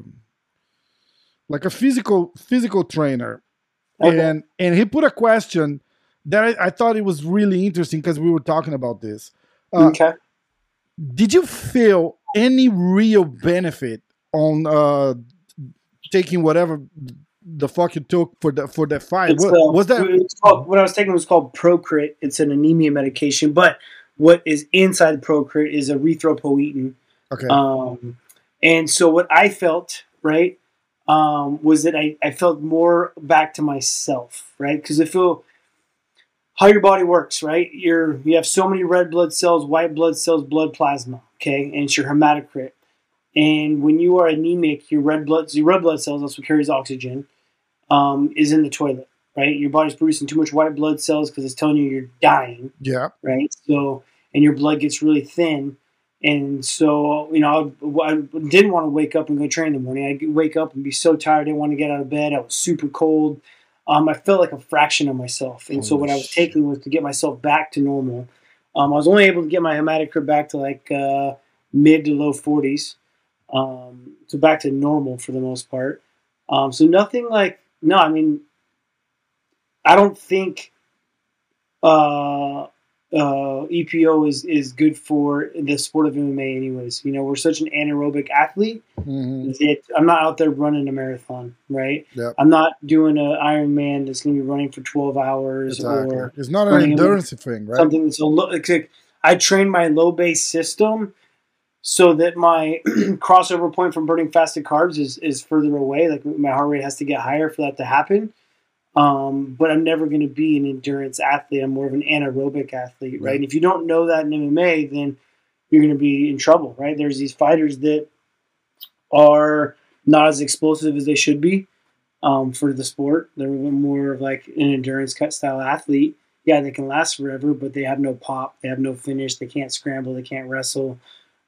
like a physical physical trainer, Okay. and and he put a question that I, I thought it was really interesting because we were talking about this. Uh, okay. Did you feel any real benefit on uh, taking whatever the fuck you took for the for that fight? What, uh, was that called, what I was taking was called Procrit. It's an anemia medication, but what is inside Procrit is erythropoietin. okay? Um, and so what I felt, right, um, was that I, I felt more back to myself, right? Because I feel how your body works, right? You're you have so many red blood cells, white blood cells, blood plasma, okay, and it's your hematocrit. And when you are anemic, your red blood your red blood cells, that's what carries oxygen, um, is in the toilet, right? Your body's producing too much white blood cells because it's telling you you're dying, yeah, right? So, and your blood gets really thin. And so, you know, I, I didn't want to wake up and go train in the morning. I'd wake up and be so tired, I didn't want to get out of bed. I was super cold. Um, I felt like a fraction of myself. And so, Holy what I was taking was to get myself back to normal. Um, I was only able to get my hematocrit back to like uh, mid to low 40s. Um, so, back to normal for the most part. Um, so, nothing like, no, I mean, I don't think uh, uh, EPO is, is good for the sport of MMA, anyways. You know, we're such an anaerobic athlete hmm that I'm not out there running a marathon, right? Yep. I'm not doing an Ironman that's going to be running for 12 hours exactly. or It's not an a- endurance thing, right? something that's a low. It's like I train my low base system so that my crossover point from burning fasted carbs is, is further away. Like my heart rate has to get higher for that to happen. Um, but I'm never going to be an endurance athlete. I'm more of an anaerobic athlete, right? Right. And if you don't know that in MMA, then you're going to be in trouble, right? There's these fighters that are not as explosive as they should be um, for the sport. They're more of like an endurance cut style athlete. Yeah, they can last forever, but they have no pop. They have no finish. They can't scramble. They can't wrestle,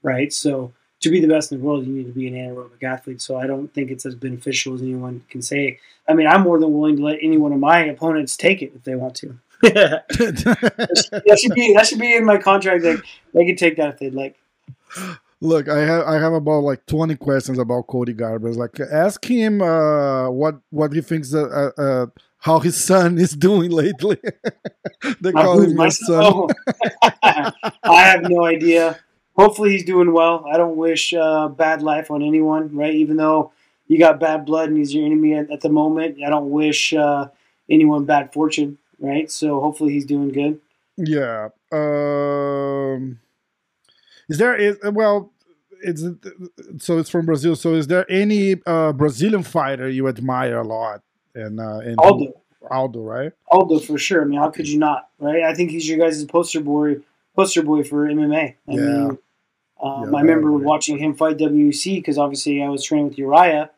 right? So to be the best in the world, you need to be an anaerobic athlete. So I don't think it's as beneficial as anyone can say. I mean, I'm more than willing to let any one of my opponents take it if they want to. that should be that should be in my contract. Like they can take that if they'd like. Look, I have I have about like twenty questions about Cody Garbrandt. Like, ask him uh, what what he thinks uh, uh, uh, how his son is doing lately. they My- call him my son. son? Oh. I have no idea. Hopefully, he's doing well. I don't wish uh, bad life on anyone, right? Even though you got bad blood and he's your enemy at, at the moment, I don't wish uh, anyone bad fortune, right? So hopefully, he's doing good. Yeah. Um, is there is well, it's so it's from Brazil. So is there any uh, Brazilian fighter you admire a lot? And uh, and Aldo, Aldo, right? Aldo for sure. I mean, how could you not, right? I think he's your guys' poster boy, poster boy for MMA. I Yeah. mean, um, Yeah, I remember agree. watching him fight WEC because obviously I was training with Uriah.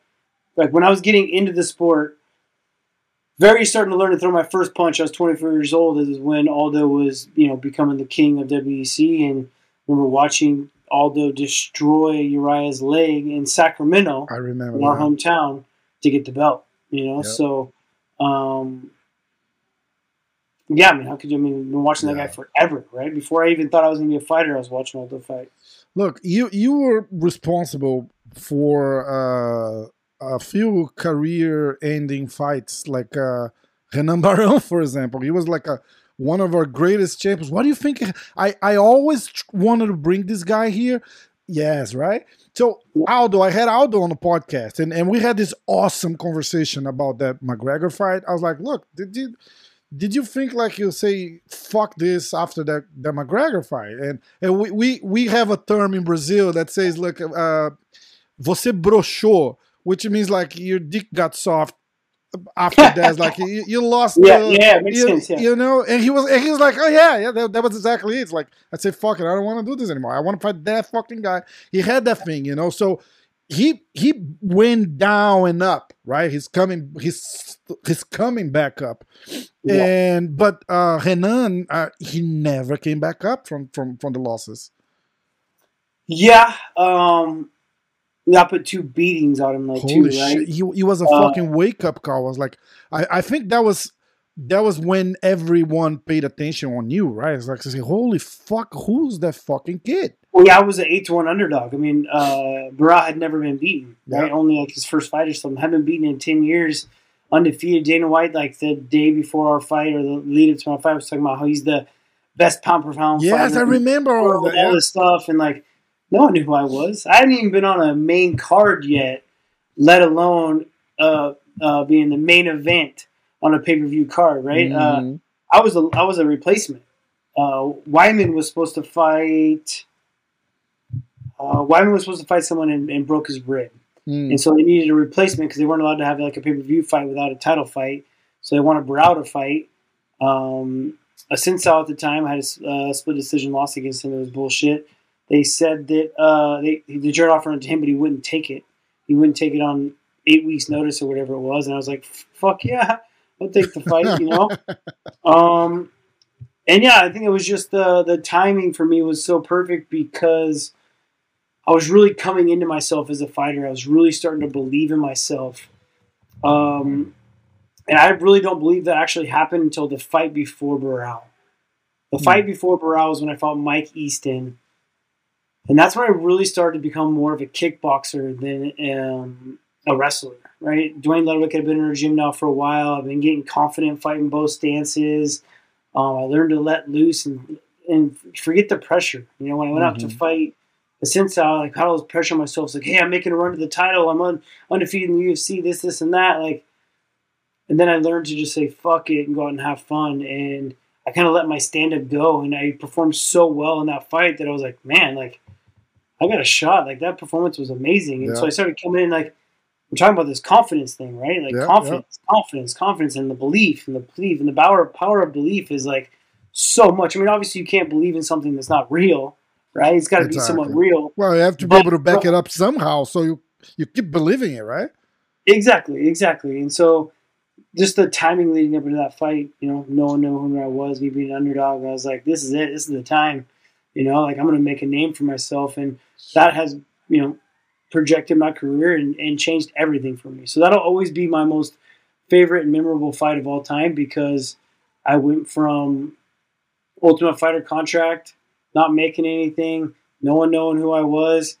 Like when I was getting into the sport, very starting to learn to throw my first punch. I was 24 years old. This Is when Aldo was, you know, becoming the king of WEC, and I remember watching Aldo destroy Uriah's leg in Sacramento, I remember. in our that. hometown, to get the belt. You know, Yep. so um, yeah. I mean, how could you? I mean, I've been watching that guy forever, right? Before I even thought I was going to be a fighter, I was watching Aldo fight. Look, you you were responsible for uh, a few career-ending fights, like uh, Renan Barão, for example. He was like a one of our greatest champions. What do you think? I I always wanted to bring this guy here. Yes, right. So Aldo, I had Aldo on the podcast, and, and we had this awesome conversation about that McGregor fight. I was like, look, did you did you think like you say fuck this after that the McGregor fight? And and we, we we have a term in Brazil that says like uh, você broxou, which means like your dick got soft after that. like you, you lost. Yeah, the, yeah, makes you, sense. Yeah. You know, and he was and he was like, oh yeah, yeah, that, that was exactly it. It's like I said, fuck it, I don't want to do this anymore. I want to fight that fucking guy. He had that thing, you know. So he he went down and up, right? He's coming, he's he's coming back up, yeah. and but uh Renan, uh, he never came back up from from from the losses. Yeah, um, I put two beatings on him, like Holy too, right? Shit. He, he was a uh, fucking wake up call. I was like, I, I think that was that was when everyone paid attention on you, right? It's like, say, holy fuck, who's that fucking kid? Well, yeah, I was an eight to one underdog. I mean, uh, Barão had never been beaten, right? Only like his first fight or something. Hadn't been beaten in ten years, undefeated. Dana White, like the day before our fight or the lead up to my fight, was talking about how he's the best pound per pound. Yes, I remember all, that, all this stuff, and like no one knew who I was. I hadn't even been on a main card yet, let alone uh, uh, being the main event on a pay per view card. Right? Uh, mm-hmm. Uh, I was a I was a replacement. Uh, Weidman was supposed to fight. Uh, Weidman was supposed to fight someone and, and broke his rib, mm. and so they needed a replacement because they weren't allowed to have like a pay per view fight without a title fight. So they wanted Barao to fight. Um, Assunção at the time had a uh, split decision loss against him. It was bullshit. They said that uh, they the offered it to him, but he wouldn't take it. He wouldn't take it on eight weeks' notice or whatever it was. And I was like, "Fuck yeah, I'll take the fight," you know. um, and yeah, I think it was just the the timing for me was so perfect because I was really coming into myself as a fighter. I was really starting to believe in myself. Um, and I really don't believe that actually happened until the fight before Barao. The hmm. fight before Barao was when I fought Mike Easton and that's when I really started to become more of a kickboxer than um, a wrestler. Right, Duane Ludwig had been in our gym now for a while. I've been getting confident fighting both stances. Um, I learned to let loose and and forget the pressure. You know, when I went mm-hmm. out to mm-hmm. fight the Sensei, like had all this pressure on myself. It's like, hey, I'm making a run to the title. I'm un- undefeated in the UFC. This, this, and that. Like, and then I learned to just say fuck it and go out and have fun. And I kind of let my stand up go, and I performed so well in that fight that I was like, man, like I got a shot. Like that performance was amazing. And yeah. so I started coming in like we're talking about this confidence thing, right? Like yeah, confidence, yeah. confidence, confidence, and the belief, and the belief, and the power power of belief is like so much. I mean, obviously you can't believe in something that's not real, right? It's got to exactly. be somewhat real. Well, you have to be able to back it up somehow, so you you keep believing it, right? Exactly, exactly. And so just the timing leading up into that fight, you know, no one knew who I was, me being an underdog. I was like, this is it. This is the time. You know, like I'm going to make a name for myself, and that has you know projected my career and, and changed everything for me. So that'll always be my most favorite and memorable fight of all time because I went from Ultimate Fighter contract, not making anything, no one knowing who I was,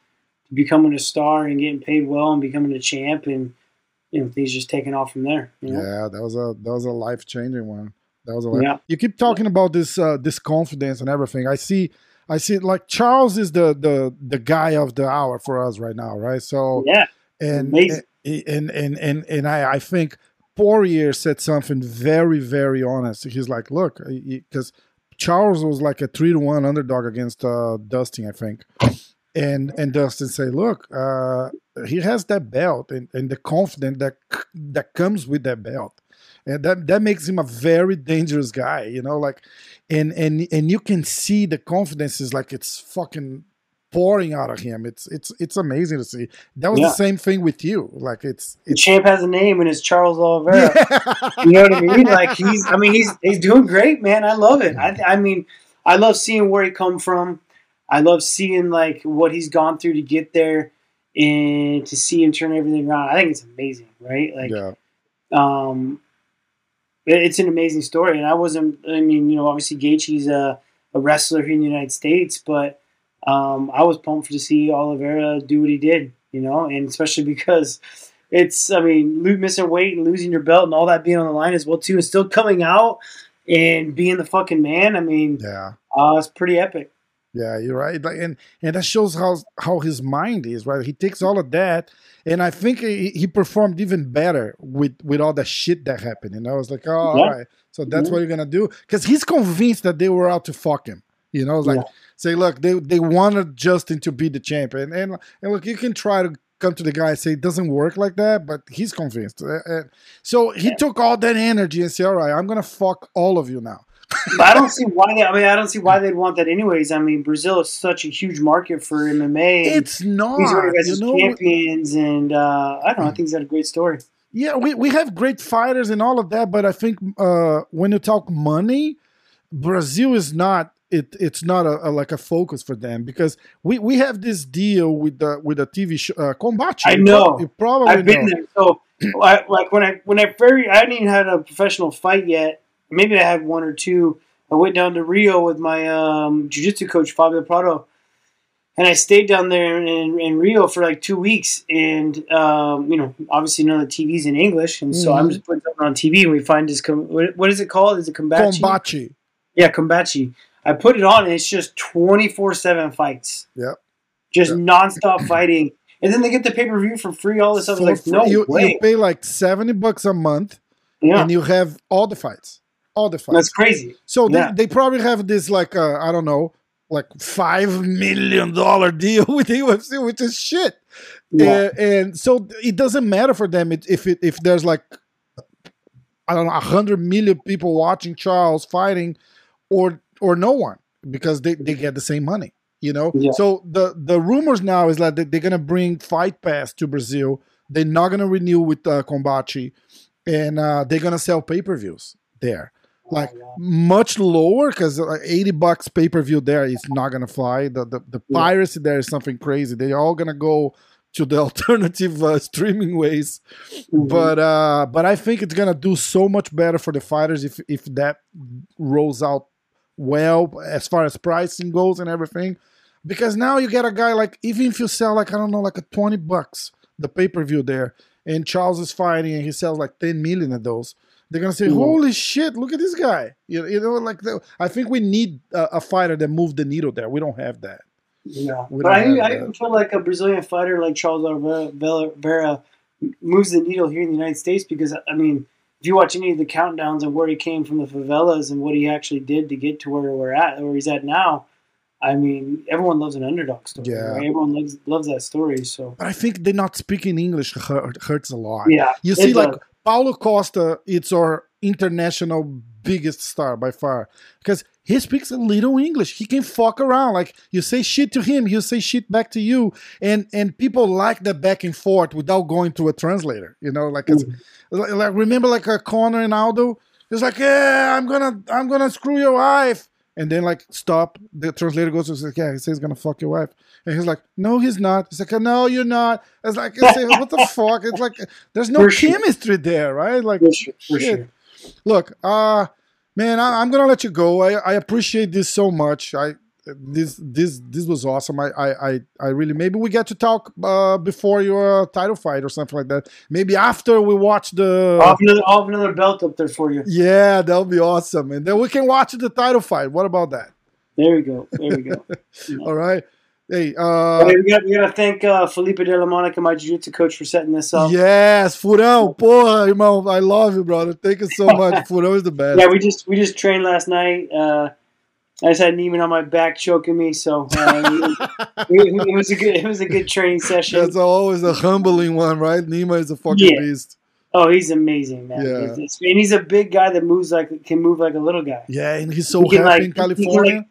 to becoming a star and getting paid well and becoming a champ, and you know things just taking off from there. You know? Yeah, that was a that was a life changing one. That was a life. Yeah. You keep talking about this uh, this confidence and everything. I see I see like Charles is the the the guy of the hour for us right now, right? So yeah, and and, and and and and I I think Poirier said something very very honest. He's like, look, because Charles was like a three to one underdog against uh, Dustin, I think, and and Dustin say, look, uh, he has that belt and, and the confidence that that comes with that belt and that that makes him a very dangerous guy you know like and and and you can see the confidence is like it's fucking pouring out of him. It's it's it's amazing to see. That was yeah. the same thing with you. Like it's, it's the champ has a name and it's charles oliveira. You know what i mean? Like he's i mean he's he's doing great man. I love it. I i mean i love seeing where he come from. I love seeing like what he's gone through to get there and to see him turn everything around. I think it's amazing right? Like yeah. um it's an amazing story. And I wasn't, I mean, you know, obviously Gaethje's a, a wrestler here in the United States, but um, I was pumped to see Oliveira do what he did, you know, and especially because it's, I mean, missing weight and losing your belt and all that being on the line as well too, and still coming out and being the fucking man. I mean, Yeah. uh, it's pretty epic. Yeah, you're right. Like, and and that shows how how his mind is, right? He takes all of that, and I think he, he performed even better with with all the shit that happened. You know, was like, oh, Yeah. right, so that's Mhm. what you're gonna do, because he's convinced that they were out to fuck him. You know, like Yeah. say, look, they they wanted Justin to be the champion, and and look, you can try to come to the guy and say it doesn't work like that, but he's convinced. So he Yeah. took all that energy and said, all right, I'm gonna fuck all of you now. But I don't see why they. I mean, I don't see why they'd want that anyways. I mean, Brazil is such a huge market for MMA. It's not, he's one of you his know. champions, and uh, I don't know. I think he's got a great story. Yeah, we, we have great fighters and all of that, but I think uh, when you talk money, Brazil is not it. It's not a, a like a focus for them because we, we have this deal with the with the TV show uh, Combate. I know. You probably I've been know. there. So, I, like when I when I very I hadn't even had a professional fight yet. Maybe I had one or two. I went down to Rio with my um, jiu-jitsu coach Fabio Prado, and I stayed down there in, in Rio for like two weeks. And um, you know, obviously none of the TV's in English, and so I'm Mhm. just putting something on TV, and we find this. Com- what, is it called? Is it Combachi? Combate. Yeah, Combachi. I put it on, and it's just twenty four seven fights. Yep. Just Yep. nonstop fighting, and then they get the pay per view for free. All this stuff. For like no you, way. you pay like seventy bucks a month, yeah, and you have all the fights, all the fights. that's crazy. So they, Yeah. they probably have this like uh, I don't know, like five million dollar deal with the UFC, which is shit. Yeah. Uh, and so it doesn't matter for them if it, if there's like I don't know a hundred million people watching Charles fighting, or or no one because they, they get the same money. You know, Yeah. so the the rumors now is that they- they're gonna bring Fight Pass to Brazil. They're not gonna renew with uh, Combachi, and uh, they're gonna sell pay per views there like wow. much lower because like 80 bucks pay per view there is not gonna fly. The the, the Yeah. piracy there is something crazy. They're all gonna go to the alternative uh, streaming ways. Mhm. But uh, but I think it's gonna do so much better for the fighters if if that rolls out well as far as pricing goes and everything. Because now you get a guy like even if you sell like I don't know like a 20 bucks the pay per view there and Charles is fighting and he sells like 10 million of those. They're gonna say. "Holy shit! Look at this guy!" You, you know, like the, I think we need a, a fighter that moves the needle there. We don't have that. yeah, we but I, I even feel like a Brazilian fighter like Charles Oliveira moves the needle here in the United States because I mean, if you watch any of the countdowns of where he came from the favelas and what he actually did to get to where we're at, where he's at now, I mean, everyone loves an underdog story. Yeah. right? everyone loves loves that story. So But I think they're not speaking English hurt, hurts a lot. yeah, You see, like. Paulo Costa, it's our international biggest star by far because he speaks a little English. He can fuck around. Like you say shit to him, he'll say shit back to you, and and people like that back and forth without going to a translator. You know, like it's like, mm. like remember like uh, a Conor and Aldo. It's like, yeah, I'm gonna I'm gonna screw your wife. And then like stop. The translator goes to say, yeah, he says he's gonna fuck your wife. And he's like, no, he's not. He's like, no, you're not. It's like, it's like, what the fuck? It's like there's no For sure. chemistry there, right? Like, for sure, for sure. look, uh man, I, I'm gonna let you go. I, I appreciate this so much. I this this this was awesome. I I I, really maybe we get to talk uh, before your title fight or something like that. Maybe after we watch the I'll have another, I'll have another belt up there for you. yeah, that'll be awesome, and then we can watch the title fight. What about that? There we go. There we go. All right. Hey, uh, Okay, we got we got to thank uh, Felipe de la Monica, my jiu-jitsu coach, for setting this up. yes, Furão, porra, irmão, I love you, brother. Thank you so much. Furão is the best. Yeah, we just we just trained last night. Uh, I just had Nima on my back choking me, so uh, it, it was a good it was a good training session. That's always a humbling one, right? Nima is a fucking Yeah. beast. Oh, he's amazing, man. Yeah. It's- it's- and he's a big guy that moves like can move like a little guy. Yeah, and he's so He happy like- in he can, like, California.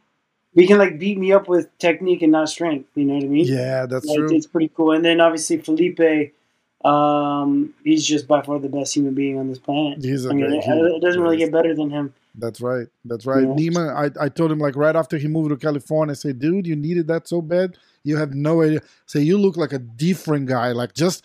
He can like beat me up with technique and not strength. You know what I mean? yeah, that's Like, true. It's pretty cool. And then obviously Felipe, um, he's just by far the best human being on this planet. He's a I mean, it, human. it doesn't really get better than him. That's right. That's right. Yeah. Nima, I, I told him like right after he moved to California, I said, dude, you needed that so bad. You have no idea. Say you look like a different guy. Like just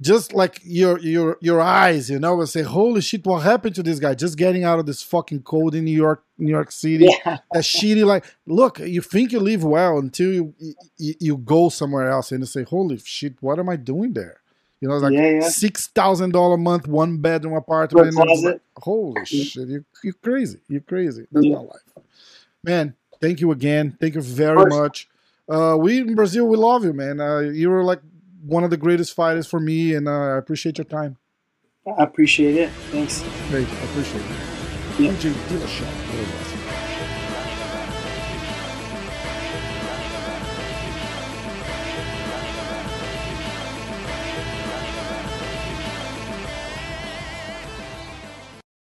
just like your your your eyes, you know, and say, Holy shit, what happened to this guy? Just getting out of this fucking cold in New York, New York City. Yeah. that shitty like look you think you live well until you, you you go somewhere else and you say holy shit what am i doing there You know, like Yeah, yeah. six thousand dollar a month, one bedroom apartment. For a closet. Like, Holy shit, you you crazy. You're crazy. That's Yeah. not life. Man, thank you again. Thank you very much. Uh, we in Brazil, we love you, man. Uh, you were like one of the greatest fighters for me, and uh, I appreciate your time. I appreciate it. Thanks. Great, I appreciate it. Yeah. TJ Dillashaw.